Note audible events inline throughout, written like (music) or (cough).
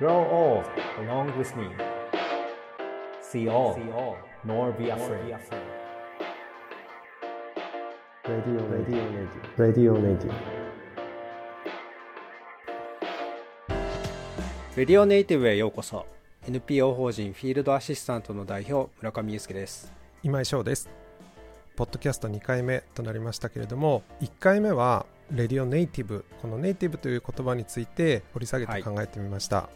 Grow old along with me. See all, nor be afraid. Radio, radio, radio, radio, radio. レディオネイティブへようこそ NPO 法人フィールドアシスタントの代表村上祐介です今井翔です。ポッドキャスト2回目となりましたけれども、1回目はレディオネイティブ、このネイティブという言葉について掘り下げて考えてみました。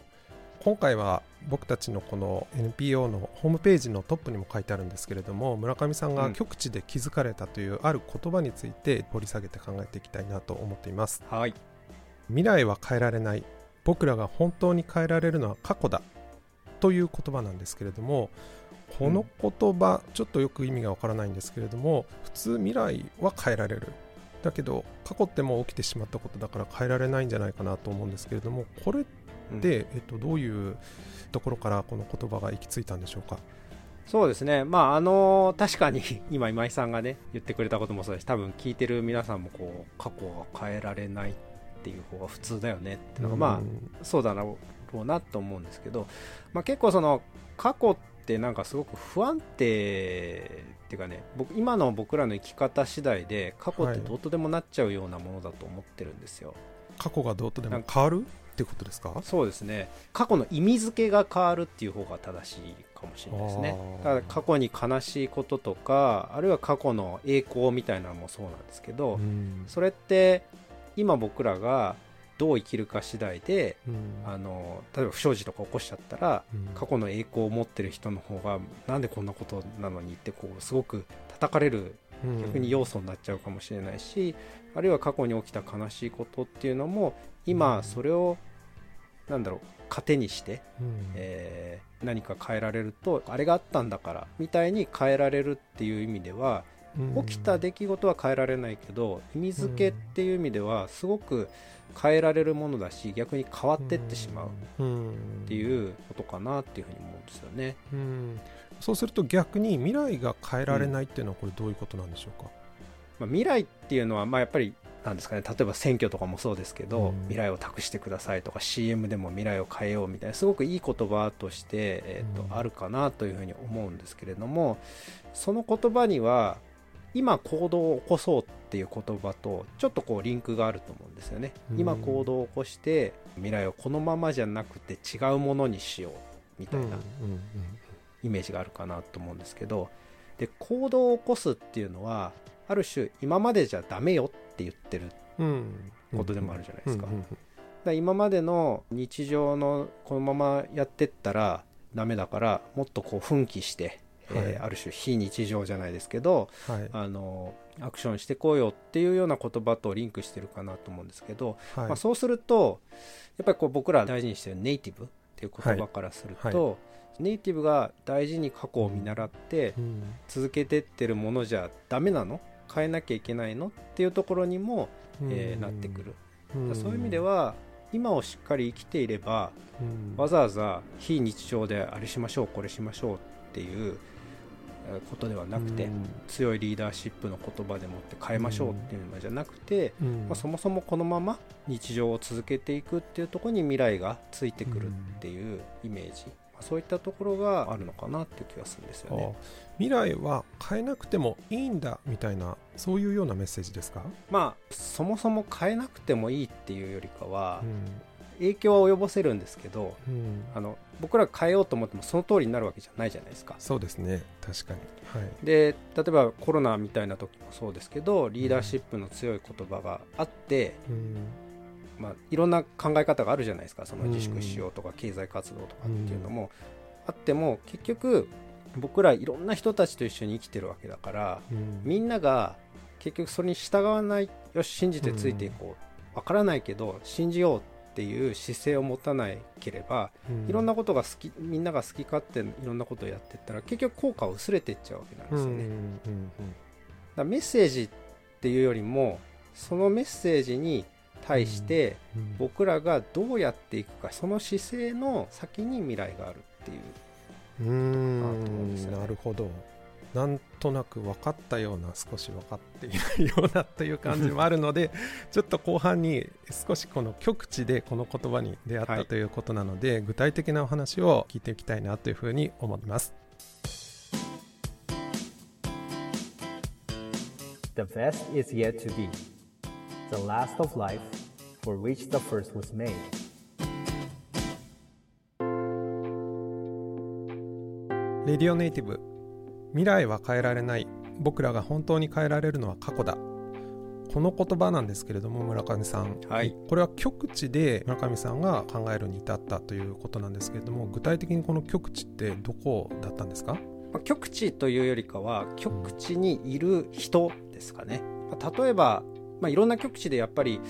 今回は僕たちのこの NPO のホームページのトップにも書いてあるんですけれども村上さんが極地で気づかれたというある言葉について掘り下げて考えていきたいなと思っています。はい。未来は変えられない。僕らが本当に変えられるのは過去だ。という言葉なんですけれどもこの言葉、ちょっとよく意味がわからないんですけれども普通未来は変えられる。だけど過去ってもう起きてしまったことだから変えられないんじゃないかなと思うんですけれどもこれって、えっと、どういうところからこの言葉が行き着いたんでしょうか？そうですね。まああの確かに (laughs) 今今井さんがね言ってくれたこともそうです。多分聞いてる皆さんもこう過去は変えられないっていう方が普通だよね。っていうのが、まあそうだろうなと思うんですけど、まあ、結構その過去ってなんかすごく不安定っていうかね僕今の僕らの生き方次第で過去ってどうとでもなっちゃうようなものだと思ってるんですよ、過去がどうとでも変わる？ってことですか？そうですね。過去の意味付けが変わるっていう方が正しいかもしれないですね。だから過去に悲しいこととかあるいは過去の栄光みたいなのもそうなんですけど、うん。それって今僕らがどう生きるか次第でうん。あの例えば不祥事とか起こしちゃったらうん。過去の栄光を持ってる人の方がなんでこんなことなのにってこうすごく叩かれるうん。逆に要素になっちゃうかもしれないし、あるいは過去に起きた悲しいことっていうのも今それをなんだろう糧にして、うん。えー何か変えられるとあれがあったんだからみたいに変えられるっていう意味ではうん。起きた出来事は変えられないけど意味付けっていう意味ではすごく変えられるものだし逆に変わってってしまうっうん。ていうことかなっていうふうに思うんですよね。うん。そうすると逆に未来が変えられないっていうのはこれどういうことなんでしょうか、まあ、未来っていうのはまあやっぱりなんですかね例えば選挙とかもそうですけど、うん。未来を託してくださいとか CM でも未来を変えようみたいなすごくいい言葉として、えーとうん。あるかなというふうに思うんですけれどもその言葉には今行動を起こそうっていう言葉とちょっとこうリンクがあると思うんですよね、うん。今行動を起こして未来をこのままじゃなくて違うものにしようみたいなイメージがあるかなと思うんですけどで行動を起こすっていうのはある種今までじゃダメよって言ってることでもあるじゃないですか,、だ今までの日常のこのままやってったらダメだからもっとこう奮起して、えーはい。ある種非日常じゃないですけどはい。あのアクションしてこうよっていうような言葉とリンクしてるかなと思うんですけど、はい。まあ、そうするとやっぱりこう僕ら大事にしてるネイティブっていう言葉からすると、はい。ネイティブが大事に過去を見習ってうん。続けてってるものじゃダメなの？変えなきゃいけないの？っていうところにも、えーなってくる、うん。そういう意味では今をしっかり生きていればうん。わざわざ非日常であれしましょうこれしましょうっていうえーことではなくて、うん。強いリーダーシップの言葉でもって変えましょうっていうのじゃなくて、うん。まあ、そもそもこのまま日常を続けていくっていうところに未来がついてくるっていうイメージ、まあそういったところがあるのかなっていう気がするんですよね。あ未来は変えなくてもいいんだみたいなそういうようなメッセージですか、まあそもそも変えなくてもいいっていうよりかはうん。影響は及ぼせるんですけどうん。あの僕ら変えようと思ってもその通りになるわけじゃないじゃないですか。そうですね。確かに。はい。で例えばコロナみたいな時もそうですけどリーダーシップの強い言葉があって、うんまあ、いろんな考え方があるじゃないですか。その自粛しようとか経済活動とかっていうのも。あっても結局僕らいろんな人たちと一緒に生きてるわけだからうん。みんなが結局それに従わないよし信じてついていこう。わからないけど信じようっていう姿勢を持たなければうん。いろんなことが好きみんなが好き勝手いろんなことをやってったら結局効果は薄れていっちゃうわけなんですよね。だメッセージっていうよりもそのメッセージに対してうん。僕らがどうやっていくかその姿勢の先に未来があるっていう。うーなと思うんですよ。ねんなるほど。なんとなく分かったような少し分かっていないようなという感じもあるので (laughs) ちょっと後半に少しこの極地でこの言葉に出会ったということなので、具体的なお話を聞いていきたいなというふうに思います。The best is yet to be. The last of life for which the first was made. レディオネイティブ未来は変えられない僕らが本当に変えられるのは過去だ。この言葉なんですけれども村上さん、はい、これは極地で村上さんが考えるに至ったということなんですけれども具体的にこの極地ってどこだったんですか？極地というよりかは極地にいる人ですかね。例えば、まあ、いろんな極地でやっぱり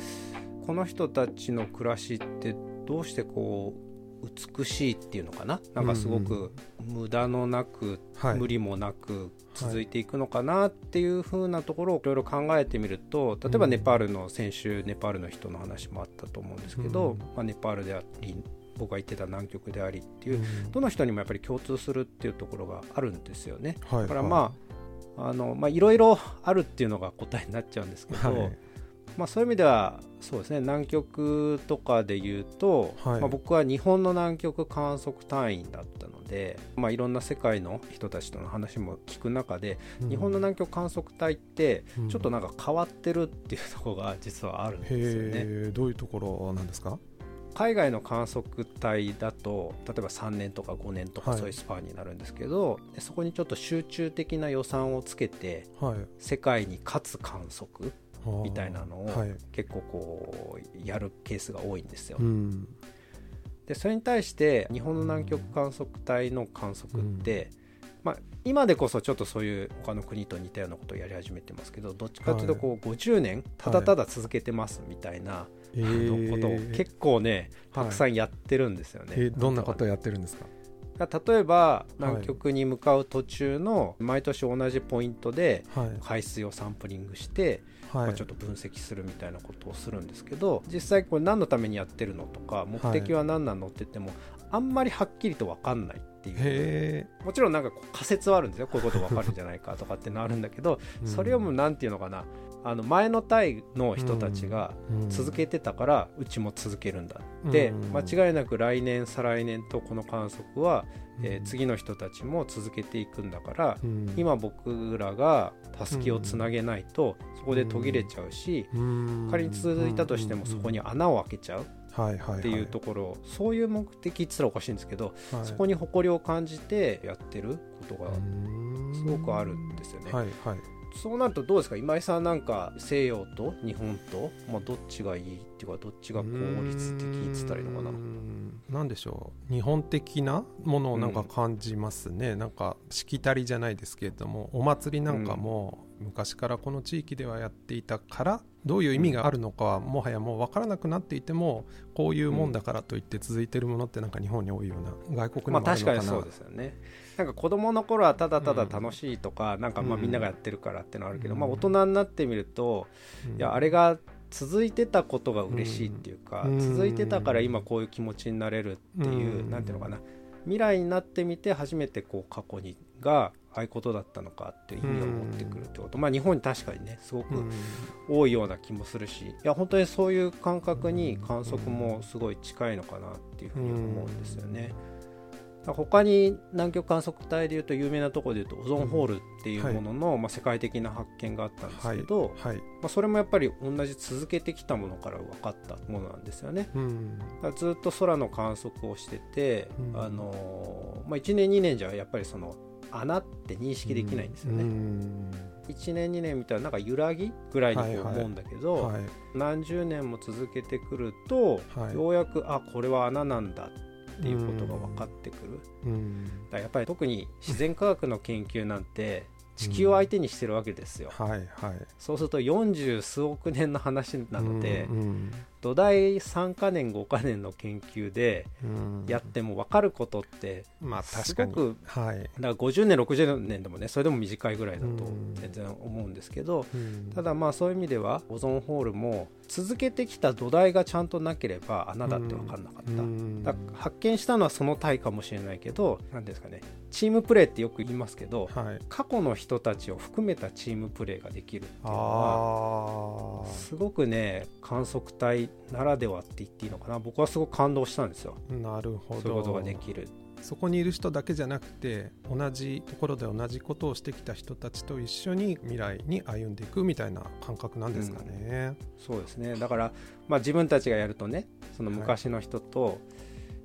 この人たちの暮らしってどうしてこう美しいっていうのかな？なんかすごく無駄のなく、はい、無理もなく続いていくのかなっていうふうなところをいろいろ考えてみると例えばネパールの先週ネパールの人の話もあったと思うんですけど、うん、まあ、ネパールであり僕が言ってた南極でありっていう、うん、どの人にもやっぱり共通するっていうところがあるんですよね。はい、だからまあいろいろあるっていうのが答えになっちゃうんですけど、はい。まあ、そういう意味ではそうですね南極とかで言うと、はい、まあ、僕は日本の南極観測隊員だったので、まあ、いろんな世界の人たちとの話も聞く中で、うん、日本の南極観測隊ってちょっとなんか変わってるっていうところが実はあるんですよね。うん、どういうところなんですか？海外の観測隊だと例えば3年とか5年とかそういうスパンになるんですけど、はい、そこにちょっと集中的な予算をつけて、はい、世界に勝つ観測みたいなのを結構こうやるケースが多いんですよ。でそれに対して日本の南極観測隊の観測って、まあ、今でこそちょっとそういう他の国と似たようなことをやり始めてますけどどっちかというとこう50年ただただ続けてますみたいな、のことを結構ねたくさんやってるんですよね。どんなことをやってるんですか？例えば南極に向かう途中の毎年同じポイントで海水をサンプリングして、まあ、ちょっと分析するみたいなことをするんですけど実際これ何のためにやってるのとか目的は何なのって言ってもあんまりはっきりと分かんないっていう。もちろんなんか仮説はあるんですよ。こういうこと分かるんじゃないかとかってのあるんだけど (laughs) それをもう何て言うのかな。あの前の隊の人たちが続けてたからうちも続けるんだって。間違いなく来年再来年とこの観測はえー、次の人たちも続けていくんだから、うん、今僕らがたすきをつなげないとそこで途切れちゃうし、うん、仮に続いたとしてもそこに穴を開けちゃう。っていうところ、そういう目的っつったらおかしいんですけど、はい、そこに誇りを感じてやってることがすごくあるんですよね。はいはい、そうなるとどうですか？今井さんなんか西洋と日本と、まあ、どっちがいいっていうかどっちが効率的っつったらいいのかな？何でしょう。日本的なものをなんか感じますね、うん、なんかしきたりじゃないですけれどもお祭りなんかも昔からこの地域ではやっていたからどういう意味があるのかはもはやもう分からなくなっていてもこういうもんだからといって続いてるものってなんか日本に多いような外国にもあるのかな、まあ、確かにそうですよね。なんか子供の頃はただただ楽しいとか、うん、なんかまあみんながやってるからってのはあるけど、うん、まあ大人になってみると、うん、いやあれが続いてたことが嬉しいっていうか、続いてたから今こういう気持ちになれるっていう、なんていうのかな。未来になってみて初めてこう過去にがああいうことだったのかっていう意味を持ってくるってこと、まあ日本に確かにねすごく多いような気もするしいや本当にそういう感覚に観測もすごい近いのかなっていうふうに思うんですよね。他に南極観測隊でいうと有名なところでいうとオゾンホールっていうものの、はい、まあ、世界的な発見があったんですけど、はい。はい、まあ、それもやっぱり同じ続けてきたものから分かったものなんですよね。うん、ずっと空の観測をしてて、うん、あのまあ、1年2年じゃやっぱりその穴って認識できないんですよね。うん、1年2年みたいななんか揺らぎぐらいに思うんだけど、はい。はい、何十年も続けてくると、ようやくあこれは穴なんだってっていうことが分かってくる、うん、だやっぱり特に自然科学の研究なんて地球を相手にしてるわけですよ、うんはいはい、そうすると40数億年の話なので、うんうん、土台3か年5か年の研究でうん。やっても分かることってまあはい、だから50年60年でもねそれでも短いぐらいだとうん。全然思うんですけどうん。ただまあそういう意味ではオゾンホールも続けてきた土台がちゃんとなければ穴だって分かんなかった、発見したのはその体かもしれないけど何ですかね。チームプレーってよく言いますけどはい。過去の人たちを含めたチームプレーができるっていうのはあすごくね観測隊ならではって言っていいのかな。僕はすごく感動したんですよ。あなるほど。そういうことができる。そこにいる人だけじゃなくて同じところで同じことをしてきた人たちと一緒に未来に歩んでいくみたいな感覚なんですかね。そうですね。だから、まあ、自分たちがやるとねその昔の人と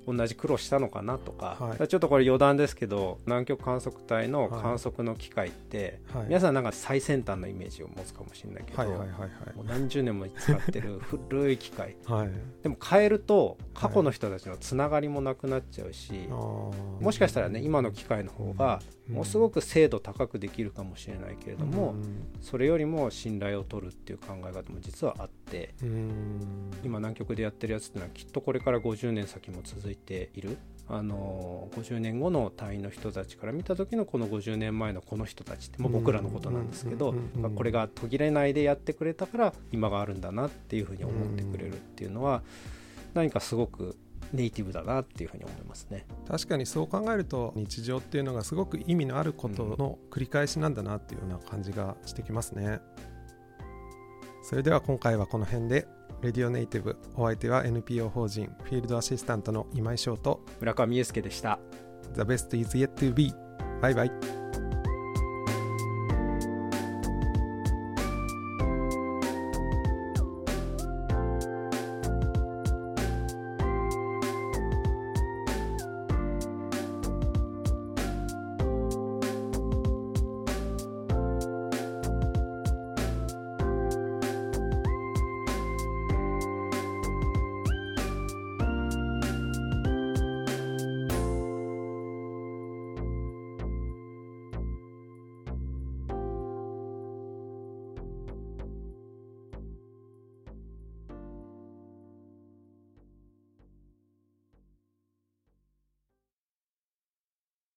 同じ苦労したのかなとか,、はい。ちょっとこれ余談ですけど南極観測隊の観測の機械って、はい、皆さんなんか最先端のイメージを持つかもしれないけど、はいはいはいはい。もう何十年も使ってる (laughs) 古い機械。はい。でも変えると過去の人たちのつながりもなくなっちゃうし、ももしかしたらね今の機械の方がものすごく精度高くできるかもしれないけれども、それよりも信頼を取るっていう考え方も実はあって今南極でやってるやつっていうのはきっとこれから50年先も続いている。あの50年後の隊員の人たちから見た時のこの50年前のこの人たちってもう僕らのことなんですけど、まあこれが途切れないでやってくれたから今があるんだなっていうふうに思ってくれるっていうのは何かすごくネイティブだなっていうふうに思いますね。確かにそう考えると日常っていうのがすごく意味のあることの繰り返しなんだなっていうような感じがしてきますね。それでは今回はこの辺でレディオネイティブ。お相手は NPO 法人フィールドアシスタントの今井翔と。村上裕介でした。The best is yet to be バイバイ